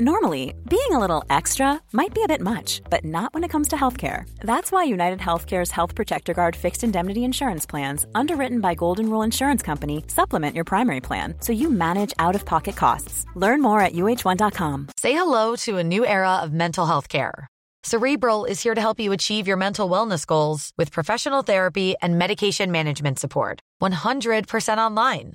Normally, being a little extra might be a bit much, but not when it comes to healthcare. That's why United Healthcare's Health Protector Guard fixed indemnity insurance plans, underwritten by Golden Rule Insurance Company, supplement your primary plan so you manage out of pocket costs. Learn more at uh1.com. Say hello to a new era of mental health care. Cerebral is here to help you achieve your mental wellness goals with professional therapy and medication management support. 100% online.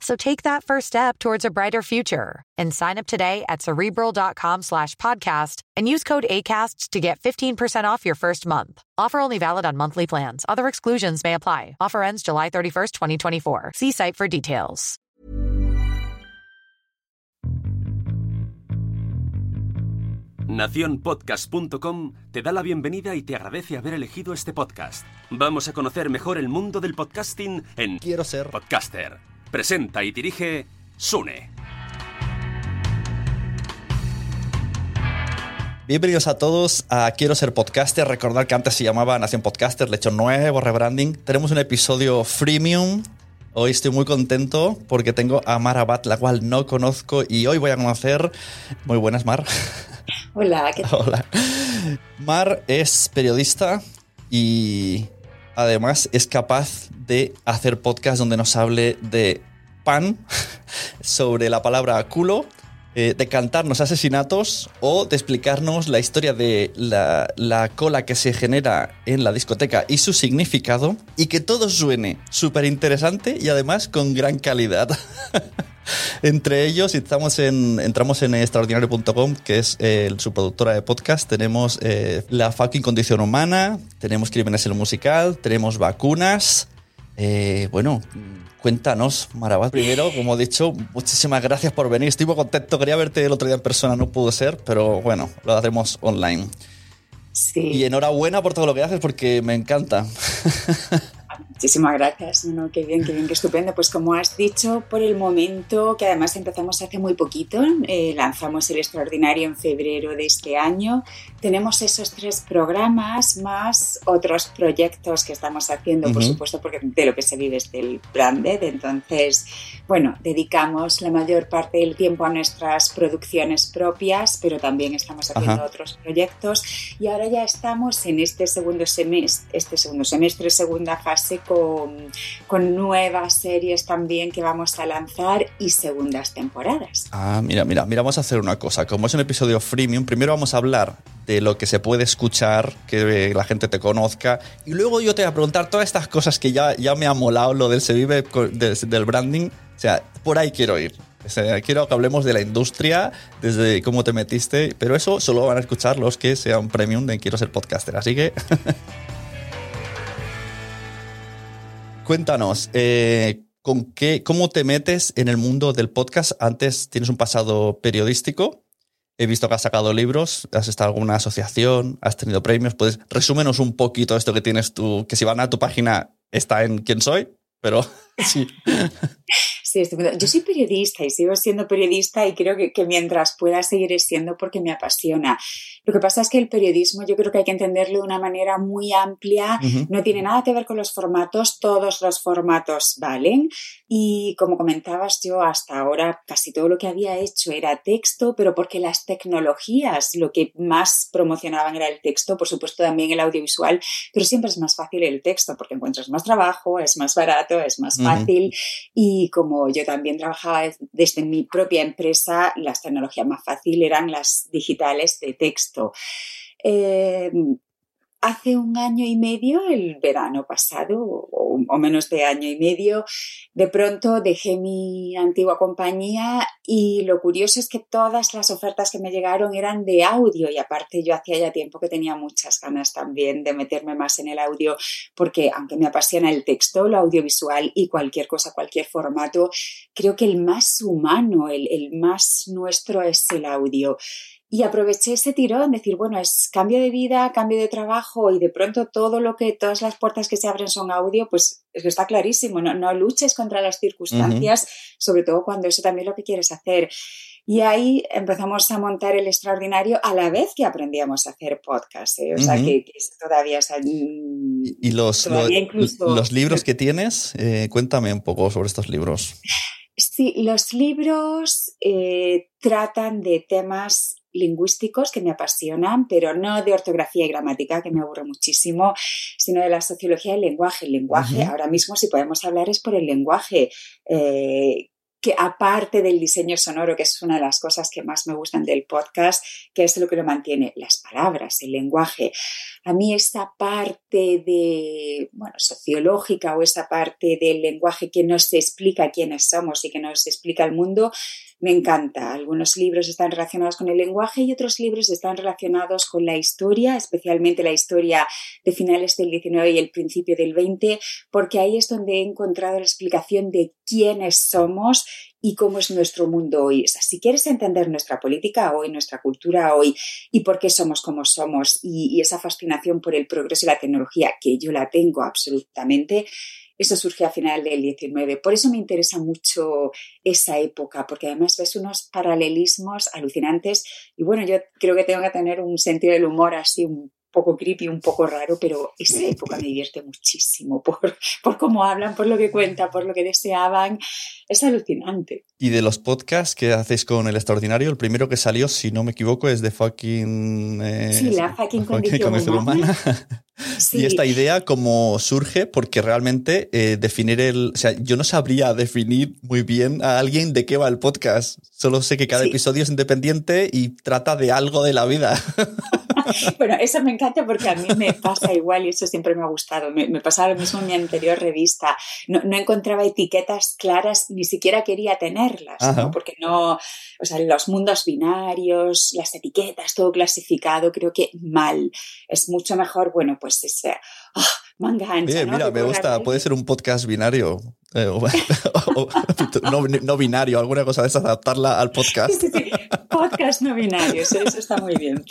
So take that first step towards a brighter future and sign up today at cerebral.com slash podcast and use code ACasts to get 15% off your first month. Offer only valid on monthly plans. Other exclusions may apply. Offer ends July 31st, 2024. See site for details. Naciónpodcast.com te da la bienvenida y te agradece haber elegido este podcast. Vamos a conocer mejor el mundo del podcasting en Quiero ser Podcaster. Presenta y dirige Sune. Bienvenidos a todos a Quiero ser podcaster. Recordar que antes se llamaba Nación Podcaster, le he hecho nuevo rebranding. Tenemos un episodio freemium. Hoy estoy muy contento porque tengo a Mar Abad, la cual no conozco y hoy voy a conocer. Muy buenas, Mar. Hola, ¿qué tal? Hola. Mar es periodista y además es capaz de hacer podcast donde nos hable de pan, sobre la palabra culo, eh, de cantarnos asesinatos o de explicarnos la historia de la, la cola que se genera en la discoteca y su significado y que todo suene súper interesante y además con gran calidad. Entre ellos, estamos en, entramos en extraordinario.com, que es su productora de podcast. Tenemos eh, La fucking condición humana, tenemos Crímenes en el musical, tenemos vacunas. Eh, bueno, cuéntanos, Marabat. Primero, como he dicho, muchísimas gracias por venir. Estoy muy contento. Quería verte el otro día en persona, no pudo ser, pero bueno, lo haremos online. Sí. Y enhorabuena por todo lo que haces porque me encanta. Muchísimas gracias. No, qué bien, qué bien, qué estupendo. Pues como has dicho, por el momento, que además empezamos hace muy poquito, eh, lanzamos el extraordinario en febrero de este año. Tenemos esos tres programas más otros proyectos que estamos haciendo, por Ujú. supuesto, porque de lo que se vive es del branded. Entonces, bueno, dedicamos la mayor parte del tiempo a nuestras producciones propias, pero también estamos haciendo Ajá. otros proyectos. Y ahora ya estamos en este segundo semestre, este segundo semestre, segunda fase con, con nuevas series también que vamos a lanzar y segundas temporadas. Ah, mira, mira, mira, vamos a hacer una cosa. Como es un episodio freemium, primero vamos a hablar de lo que se puede escuchar, que la gente te conozca, y luego yo te voy a preguntar todas estas cosas que ya, ya me ha molado lo del Se Vive de- del branding. O sea, por ahí quiero ir. O sea, quiero que hablemos de la industria, desde cómo te metiste, pero eso solo van a escuchar los que sean premium de Quiero ser podcaster. Así que. Cuéntanos, eh, ¿con qué, ¿cómo te metes en el mundo del podcast? Antes tienes un pasado periodístico. He visto que has sacado libros, has estado en alguna asociación, has tenido premios. Puedes resúmenos un poquito esto que tienes tú, que si van a tu página está en quién soy, pero sí. Sí, estupendo. Yo soy periodista y sigo siendo periodista y creo que, que mientras pueda seguiré siendo porque me apasiona. Lo que pasa es que el periodismo yo creo que hay que entenderlo de una manera muy amplia. Ujú. No tiene nada que ver con los formatos, todos los formatos valen. Y como comentabas, yo hasta ahora casi todo lo que había hecho era texto, pero porque las tecnologías lo que más promocionaban era el texto, por supuesto también el audiovisual, pero siempre es más fácil el texto porque encuentras más trabajo, es más barato, es más Ujú. Fácil. Y como yo también trabajaba desde mi propia empresa, las tecnologías más fáciles eran las digitales de texto. Eh, hace un año y medio, el verano pasado, o, menos de año y medio, de pronto dejé mi antigua compañía y lo curioso es que todas las ofertas que me llegaron eran de audio y aparte yo hacía ya tiempo que tenía muchas ganas también de meterme más en el audio porque aunque me apasiona el texto, lo audiovisual y cualquier cosa, cualquier formato, creo que el más humano, el, el más nuestro es el audio. Y aproveché ese tirón, decir, bueno, es cambio de vida, cambio de trabajo y de pronto todo lo que, todas las puertas que se abren son audio, pues es que está clarísimo, no, no luches contra las circunstancias, sobre todo cuando eso también es lo que quieres hacer. Y ahí empezamos a montar el extraordinario a la vez que aprendíamos a hacer podcast. ¿eh? O sea, que, todavía... ¿Y los, los libros que tienes? Eh, cuéntame un poco sobre estos libros. Sí, los libros eh, tratan de temas lingüísticos que me apasionan, pero no de ortografía y gramática, que me aburre muchísimo, sino de la sociología del lenguaje. El lenguaje, ahora mismo, si podemos hablar, es por el lenguaje. Eh, que aparte del diseño sonoro, que es una de las cosas que más me gustan del podcast, que es lo que lo mantiene, las palabras, el lenguaje. A mí esta parte de, bueno, sociológica o esa parte del lenguaje que nos explica quiénes somos y que nos explica el mundo, me encanta. Algunos libros están relacionados con el lenguaje y otros libros están relacionados con la historia, especialmente la historia de finales del 19 y el principio del 20, porque ahí es donde he encontrado la explicación de quiénes somos y cómo es nuestro mundo hoy. si quieres entender nuestra política hoy, nuestra cultura hoy y por qué somos como somos y, y esa fascinación por el progreso y la tecnología, que yo la tengo absolutamente, eso surge a final del 19. Por eso me interesa mucho esa época, porque además ves unos paralelismos alucinantes y bueno, yo creo que tengo que tener un sentido del humor así un poco creepy, un poco raro, pero esa época me divierte muchísimo por, por cómo hablan, por lo que cuentan, por lo que deseaban. Es alucinante. Y de los podcasts que hacéis con El Extraordinario, el primero que salió, si no me equivoco, es de fucking... Eh, sí, la fucking, condición, humana. Y esta idea cómo surge, porque realmente eh, definir el... O sea, yo no sabría definir muy bien a alguien de qué va el podcast. Solo sé que cada episodio es independiente y trata de algo de la vida. bueno, eso me encanta porque a mí me pasa igual y eso siempre me ha gustado. Me, pasaba lo mismo en mi anterior revista. No, encontraba etiquetas claras, ni siquiera quería tenerlas, ¿no? porque no, o sea, los mundos binarios, las etiquetas, todo clasificado, creo que mal. Es mucho mejor, bueno, pues ese, oh, manga ancha. Mira, me gusta, puede ser un podcast binario. Eh, no, binario, alguna cosa de esas, adaptarla al podcast. Podcast no binario, eso está muy bien.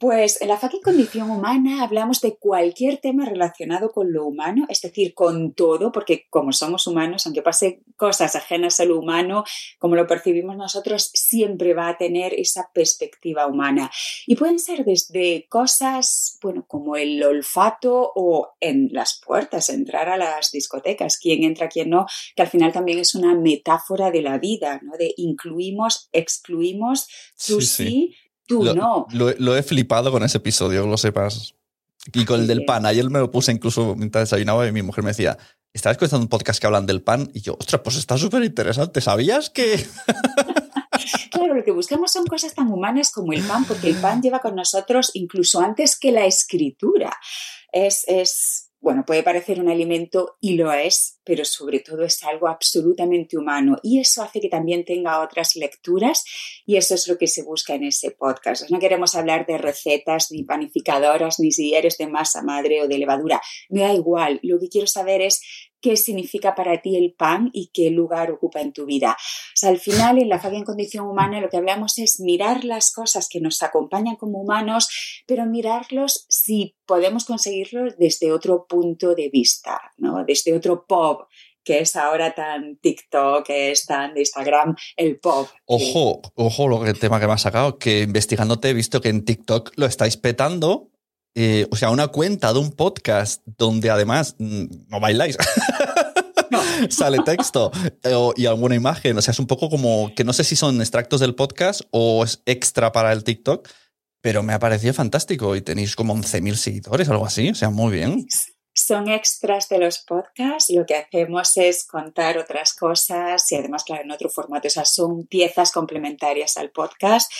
Pues en la fucking condición humana hablamos de cualquier tema relacionado con lo humano, es decir, con todo, porque como somos humanos, aunque pase cosas ajenas a lo humano, como lo percibimos nosotros, siempre va a tener esa perspectiva humana. Y pueden ser desde cosas, bueno, como el olfato o en las puertas, entrar a las discotecas, quién entra, quién no, que al final también es una metáfora de la vida, ¿no? De incluimos, excluimos, tú sí lo, no. Lo, he flipado con ese episodio, lo sepas. Y con el del pan. Ayer me lo puse incluso mientras desayunaba y mi mujer me decía, ¿estás escuchando un podcast que hablan del pan? Y yo, ostras, pues está súper interesante. ¿Sabías que...? claro, lo que buscamos son cosas tan humanas como el pan, porque el pan lleva con nosotros incluso antes que la escritura. Es, es bueno, puede parecer un alimento y lo es, pero sobre todo es algo absolutamente humano y eso hace que también tenga otras lecturas y eso es lo que se busca en ese podcast. No queremos hablar de recetas ni panificadoras ni si de masa madre o de levadura, me da igual. Lo que quiero saber es qué significa para ti el pan y qué lugar ocupa en tu vida. Al final, en la falla en condición humana, lo que hablamos es mirar las cosas que nos acompañan como humanos, pero mirarlos si podemos conseguirlo desde otro punto de vista, ¿no? Desde otro pop, que es ahora tan TikTok, que es tan de Instagram, el pop. Ojo, ojo, lo que el tema que me has sacado, que investigándote he visto que en TikTok lo estáis petando eh, o sea, una cuenta de un podcast donde además mm, no bailáis. Sale texto eh, y alguna imagen. O sea, es un poco como que no sé si son extractos del podcast o es extra para el TikTok, pero me ha parecido fantástico y tenéis como 11.000 seguidores, algo así. O sea, muy bien. Son extras de los podcasts. Lo que hacemos es contar otras cosas y además, claro, en otro formato. Esas son piezas complementarias al podcast.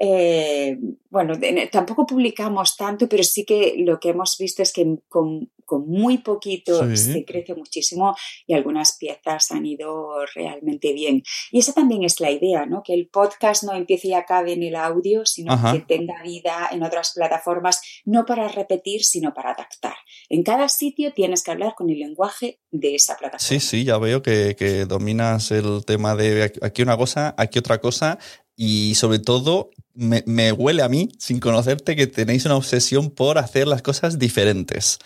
Eh, bueno, tampoco publicamos tanto, pero sí que lo que hemos visto es que con, muy poquito se crece muchísimo y algunas piezas han ido realmente bien. Y esa también es la idea, ¿no? Que el podcast no empiece y acabe en el audio, sino que tenga vida en otras plataformas, no para repetir, sino para adaptar. En cada sitio tienes que hablar con el lenguaje de esa plataforma. Sí, sí, ya veo que, que dominas el tema de aquí una cosa, aquí otra cosa y sobre todo me, me, huele a mí, sin conocerte, que tenéis una obsesión por hacer las cosas diferentes.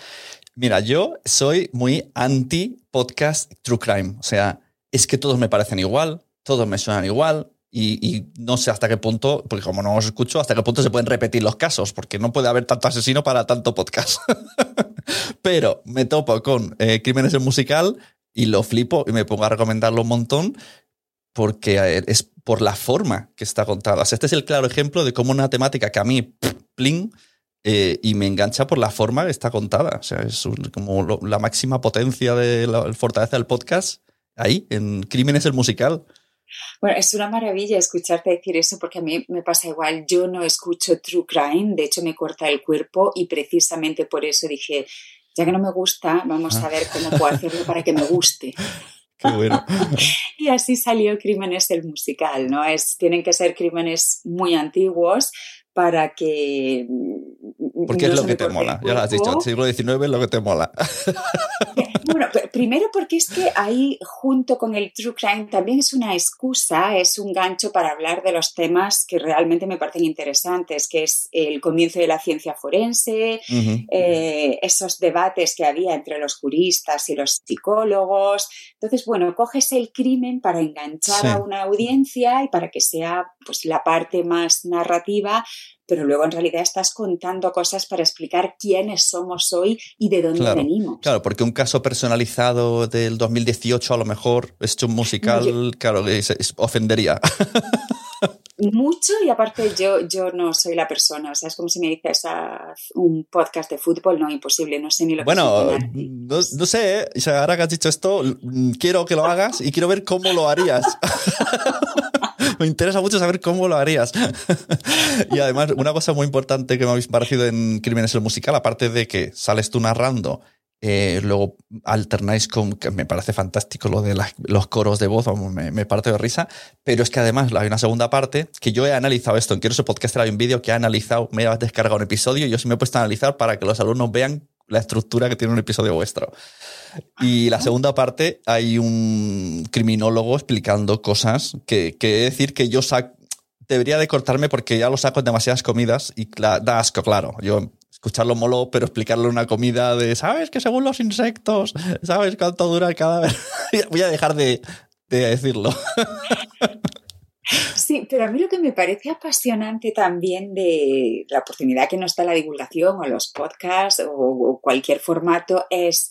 Mira, yo soy muy anti podcast true crime. O sea, es que todos me parecen igual, todos me suenan igual. Y, no sé hasta qué punto, porque como no os escucho, hasta qué punto se pueden repetir los casos, porque no puede haber tanto asesino para tanto podcast. Pero me topo con eh, Crímenes en Musical y lo flipo y me pongo a recomendarlo un montón porque eh, es por la forma que está contada. este es el claro ejemplo de cómo una temática que a mí, pling, eh, y me engancha por la forma que está contada. O sea, es como la máxima potencia de la fortaleza del podcast ahí, en Crímenes el musical. Bueno, es una maravilla escucharte decir eso porque a mí me pasa igual. Yo no escucho True Crime, de hecho me corta el cuerpo y precisamente por eso dije, ya que no me gusta, vamos a ver cómo puedo hacerlo para que me guste. Qué bueno. y así salió Crímenes el musical, ¿no? Es, tienen que ser crímenes muy antiguos para que porque es lo que te mola, ya lo has dicho, el siglo XIX es lo que te mola. Bueno, primero porque es que ahí junto con el True Crime también es una excusa, es un gancho para hablar de los temas que realmente me parecen interesantes, que es el comienzo de la ciencia forense, eh, esos debates que había entre los juristas y los psicólogos. Entonces, bueno, coges el crimen para enganchar a una audiencia y para que sea pues, la parte más narrativa pero luego en realidad estás contando cosas para explicar quiénes somos hoy y de dónde venimos. Claro, porque un caso personalizado del 2018 a lo mejor, hecho un musical, claro, ofendería. Mucho y aparte yo, yo no soy la persona, o sea, es como si me dices un podcast de fútbol, no, imposible, no sé ni lo que Bueno, no, no, sé, ¿eh? ahora que has dicho esto, quiero que lo hagas y quiero ver cómo lo harías. me interesa mucho saber cómo lo harías. y además, una cosa muy importante que me habéis parecido en Crímenes el Musical, aparte de que sales tú narrando, eh, luego alternáis con, que me parece fantástico lo de los coros de voz, me, me, parte de risa, pero es que además hay una segunda parte que yo he analizado esto, en Quiero ese podcast hay un vídeo que ha analizado, me ha descargado un episodio y yo sí me he puesto a analizar para que los alumnos vean la estructura que tiene un episodio vuestro. Y la segunda parte hay un criminólogo explicando cosas que, que decir que yo debería de cortarme porque ya lo saco en demasiadas comidas y da asco, claro. Yo escucharlo molo, pero explicarle una comida de, ¿sabes? Que según los insectos, ¿sabes cuánto dura el cadáver? Voy a dejar de, decirlo. Sí, pero a mí lo que me parece apasionante también de la oportunidad que nos da la divulgación o los podcasts o cualquier formato es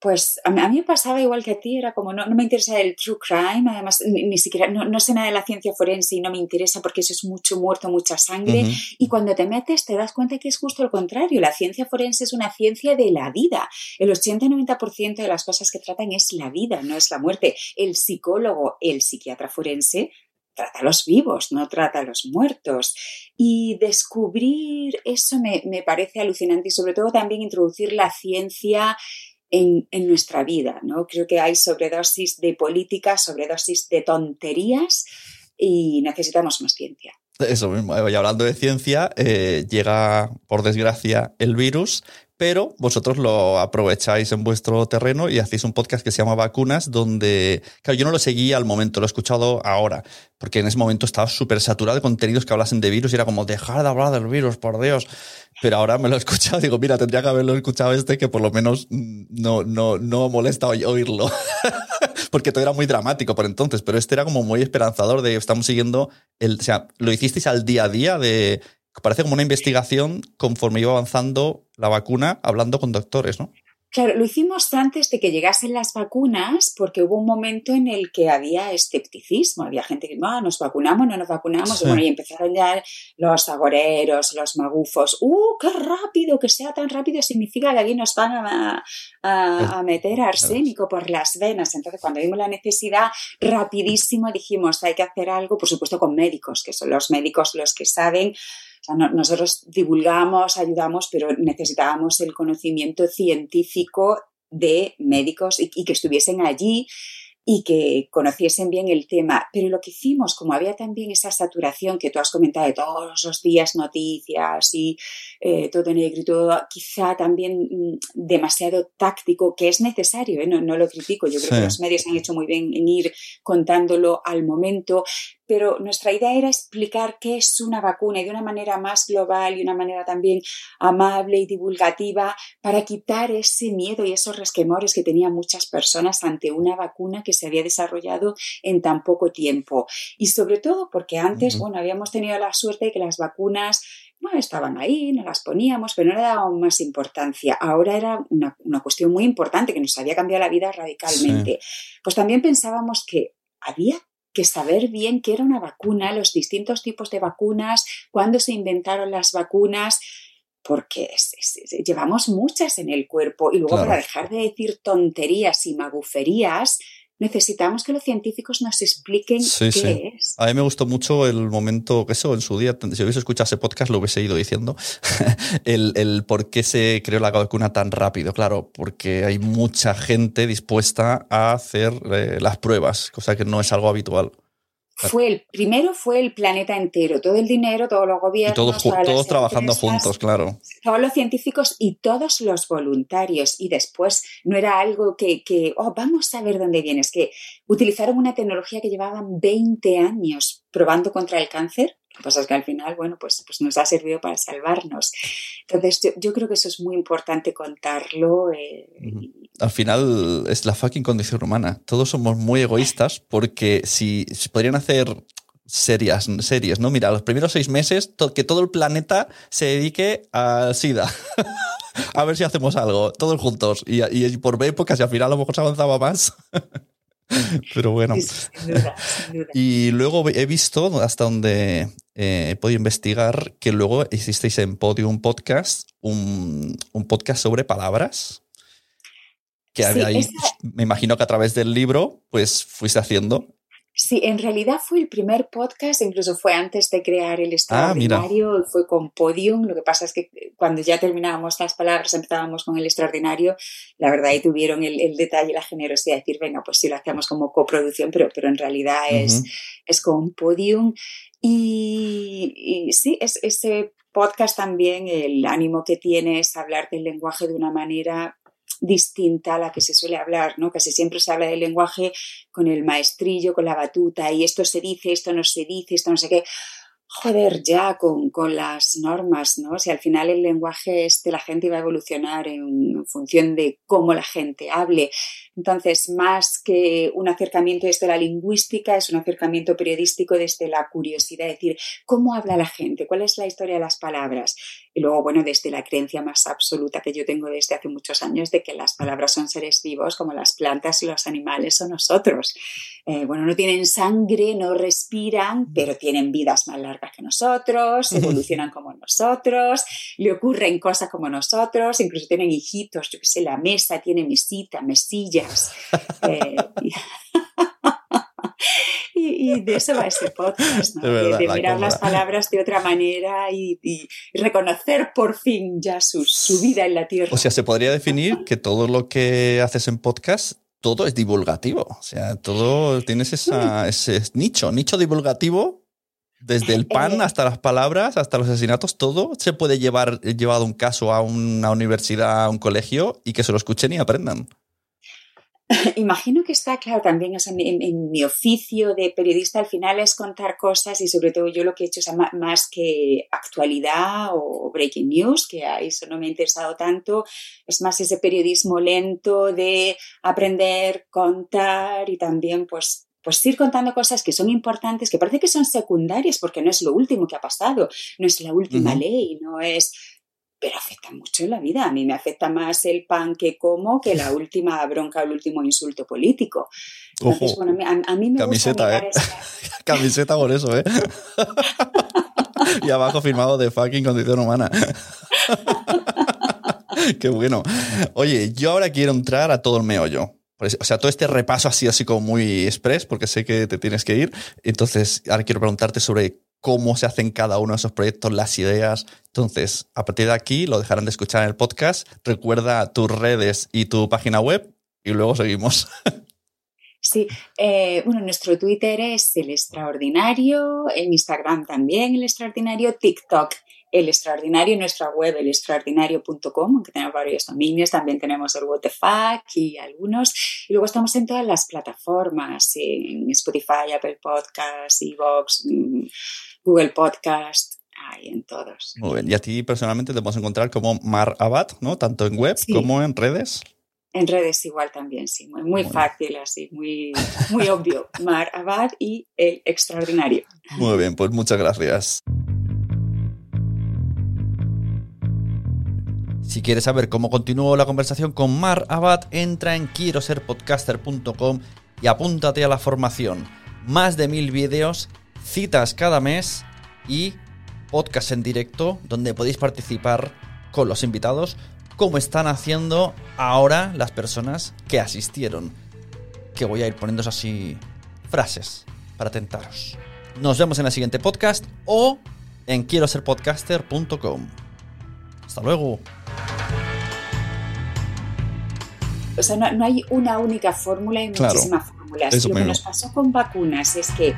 pues a mí, me pasaba igual que a ti, era como no, no me interesa el true crime, además ni, siquiera no, sé nada de la ciencia forense y no me interesa porque eso es mucho muerto, mucha sangre. Y cuando te metes te das cuenta que es justo lo contrario, la ciencia forense es una ciencia de la vida. El 80-90% de las cosas que tratan es la vida, no es la muerte. El psicólogo, el psiquiatra forense trata a los vivos, no trata a los muertos. Y descubrir eso me, me parece alucinante y sobre todo también introducir la ciencia en, nuestra vida. ¿no? Creo que hay sobredosis de política, sobredosis de tonterías y necesitamos más ciencia. Eso mismo, y hablando de ciencia, eh, llega por desgracia el virus pero vosotros lo aprovecháis en vuestro terreno y hacéis un podcast que se llama Vacunas, donde, claro, yo no lo seguía al momento, lo he escuchado ahora, porque en ese momento estaba súper saturado de contenidos que hablasen de virus y era como, dejar de hablar del virus, por Dios. Pero ahora me lo he escuchado digo, mira, tendría que haberlo escuchado este que por lo menos no, no, no molesta oírlo. porque todo era muy dramático por entonces, pero este era como muy esperanzador de estamos siguiendo el, o sea, lo hicisteis al día a día de parece como una investigación conforme iba avanzando la vacuna hablando con doctores, ¿no? Claro, lo hicimos antes de que llegasen las vacunas porque hubo un momento en el que había escepticismo. Había gente que, ah, nos vacunamos, no nos vacunamos. Y, bueno, y empezaron ya los agoreros, los magufos. ¡Uh, qué rápido! Que sea tan rápido significa que aquí nos van a, a, a meter arsénico por las venas. Entonces, cuando vimos la necesidad, rapidísimo dijimos, hay que hacer algo, por supuesto, con médicos, que son los médicos los que saben nosotros divulgamos, ayudamos, pero necesitábamos el conocimiento científico de médicos y, que estuviesen allí y que conociesen bien el tema. Pero lo que hicimos, como había también esa saturación que tú has comentado de todos los días noticias y eh, todo negro y todo, quizá también mm, demasiado táctico, que es necesario, ¿eh? no, no, lo critico, yo creo que los medios han hecho muy bien en ir contándolo al momento, pero nuestra idea era explicar qué es una vacuna y de una manera más global y una manera también amable y divulgativa para quitar ese miedo y esos resquemores que tenían muchas personas ante una vacuna que se había desarrollado en tan poco tiempo. Y sobre todo porque antes, bueno, habíamos tenido la suerte de que las vacunas bueno, estaban ahí, no las poníamos, pero no le dábamos más importancia. Ahora era una, cuestión muy importante que nos había cambiado la vida radicalmente. Pues también pensábamos que había que saber bien qué era una vacuna, los distintos tipos de vacunas, cuándo se inventaron las vacunas, porque llevamos muchas en el cuerpo y luego para dejar de decir tonterías y maguferías, necesitamos que los científicos nos expliquen qué es. A mí me gustó mucho el momento, que eso en su día, si hubiese escuchado ese podcast, lo hubiese ido diciendo, el, el, por qué se creó la vacuna tan rápido. Claro, porque hay mucha gente dispuesta a hacer eh, las pruebas, cosa que no es algo habitual fue el primero fue el planeta entero, todo el dinero, todos los gobiernos, todos, todos trabajando juntos, claro. Todos los científicos y todos los voluntarios. Y después no era algo que, que oh, vamos a ver dónde vienes, que utilizaron una tecnología que llevaban 20 años probando contra el cáncer lo que pasa es que al final, bueno, pues, pues nos ha servido para salvarnos. Entonces, yo, creo que eso es muy importante contarlo. Eh, al final es la fucking condición humana. Todos somos muy egoístas porque si, podrían hacer series, series, ¿no? Mira, los primeros seis meses que todo el planeta se dedique a SIDA. a ver si hacemos algo, todos juntos. Y, y por épocas y al final a lo mejor se avanzaba más. Pero bueno. Y luego he visto hasta donde eh, he podido investigar que luego hicisteis en Podium Podcast un, podcast sobre palabras. Que ahí, me imagino que a través del libro, pues fuiste haciendo. Sí, en realidad fue el primer podcast, incluso fue antes de crear el ah, extraordinario, fue con Podium. Lo que pasa es que cuando ya terminábamos las palabras, empezábamos con el extraordinario, la verdad ahí tuvieron el, detalle y la generosidad de decir, venga, pues sí lo hacemos como coproducción, pero, pero en realidad es, es con Podium. Y, sí, es, ese podcast también, el ánimo que tiene es hablar del lenguaje de una manera distinta a la que se suele hablar, ¿no? Casi siempre se habla del lenguaje con el maestrillo, con la batuta, y esto se dice, esto no se dice, esto no sé qué. Joder, ya con, con las normas, ¿no? Si al final el lenguaje este, la gente va a evolucionar en función de cómo la gente hable. Entonces, más que un acercamiento desde la lingüística, es un acercamiento periodístico desde la curiosidad, es decir, ¿cómo habla la gente? ¿Cuál es la historia de las palabras? Y luego, bueno, desde la creencia más absoluta que yo tengo desde hace muchos años de que las palabras son seres vivos como las plantas y los animales o nosotros. Eh, bueno, no tienen sangre, no respiran, pero tienen vidas más largas que nosotros, evolucionan como nosotros, le ocurren cosas como nosotros, incluso tienen hijitos, yo qué sé, la mesa tiene mesita, mesilla eh, y, de eso va ese podcast, de, mirar las palabras de otra manera y, reconocer por fin ya su, vida en la tierra. O sea, se podría definir que todo lo que haces en podcast todo es divulgativo. O sea, todo tienes ese nicho, nicho divulgativo. Desde el pan eh, hasta las palabras, hasta los asesinatos, todo se puede llevar llevado un caso a una universidad, a un colegio y que se lo escuchen y aprendan. Imagino que está claro también en, mi oficio de periodista al final es contar cosas y sobre todo yo lo que he hecho es más que actualidad o breaking news, que a eso no me ha interesado tanto, es más ese periodismo lento de aprender, contar y también pues pues ir contando cosas que son importantes, que parece que son secundarias porque no es lo último que ha pasado, no es la última ley, no es pero afecta mucho en la vida. A mí me afecta más el pan que como que la última bronca o el último insulto político. Ojo. a, mí me Camiseta, ¿eh? Camiseta por eso, ¿eh? y abajo firmado de fucking condición humana. Qué bueno. Oye, yo ahora quiero entrar a todo el meollo. O sea, todo este repaso sido así como muy express, porque sé que te tienes que ir. Entonces, ahora quiero preguntarte sobre cómo se hacen cada uno de esos proyectos, las ideas. Entonces, a partir de aquí lo dejarán de escuchar en el podcast. Recuerda tus redes y tu página web y luego seguimos. Sí, eh, bueno, nuestro Twitter es el extraordinario, en Instagram también el extraordinario, TikTok el extraordinario, nuestra web el extraordinario.com, aunque tenemos varios dominios, también tenemos el WTF y algunos. Y luego estamos en todas las plataformas, en Spotify, Apple Podcasts, Evox, mm, Google Podcast, ahí en todos. Muy bien. Y a ti personalmente te podemos encontrar como Mar Abad, ¿no? Tanto en web como en redes. En redes igual también, sí, muy, muy fácil, así, muy, muy obvio. Mar Abad y el extraordinario. Muy bien, pues muchas gracias. Si quieres saber cómo continuó la conversación con Mar Abad, entra en quiero ser podcaster.com y apúntate a la formación. Más de mil vídeos, citas cada mes y podcast en directo donde podéis participar con los invitados como están haciendo ahora las personas que asistieron. Que voy a ir poniendo así frases para tentaros. Nos vemos en el siguiente podcast o en quiero ser podcaster.com. Hasta luego. O sea, no, hay una única fórmula, hay muchísimas fórmulas. Lo que nos pasó con vacunas es que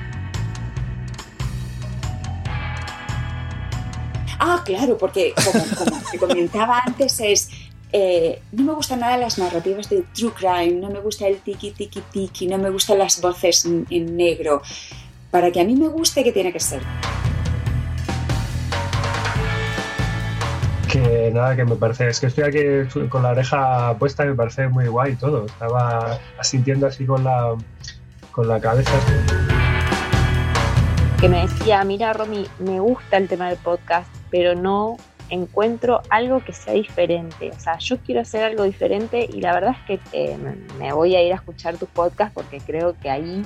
claro, porque como, te comentaba antes es, eh, no me gustan nada las narrativas de true crime, no me gusta el tiki tiki tiki, no me gustan las voces en negro. Para que a mí me guste, ¿qué tiene que ser? Que nada, que me parece, es que estoy aquí con la oreja puesta y me parece muy guay todo. Estaba asintiendo así con la, con la cabeza. Que me decía, mira Romy, me gusta el tema del podcast, pero no encuentro algo que sea diferente. O sea, yo quiero hacer algo diferente y la verdad es que eh, me voy a ir a escuchar tus podcasts porque creo que ahí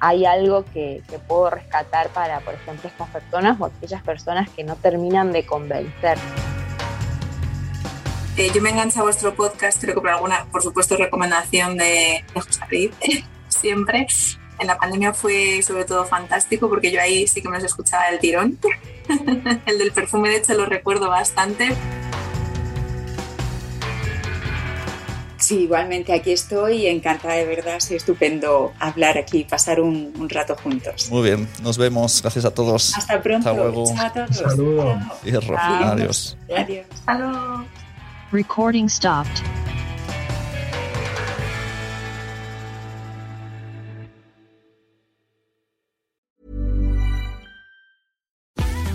hay algo que, puedo rescatar para, por ejemplo, estas personas o aquellas personas que no terminan de convencer. Eh, yo me enganché a vuestro podcast, creo que por alguna, por supuesto, recomendación de, de José siempre. En la pandemia fue sobre todo fantástico porque yo ahí sí que me los escuchaba el tirón. el del perfume, de hecho, lo recuerdo bastante. Sí, igualmente aquí estoy, encantada de verdad, es estupendo hablar aquí, pasar un, un, rato juntos. Muy bien, nos vemos, gracias a todos. Hasta pronto. Hasta luego. Chao a todos. Saludos. Adiós. Adiós. Hasta Recording stopped.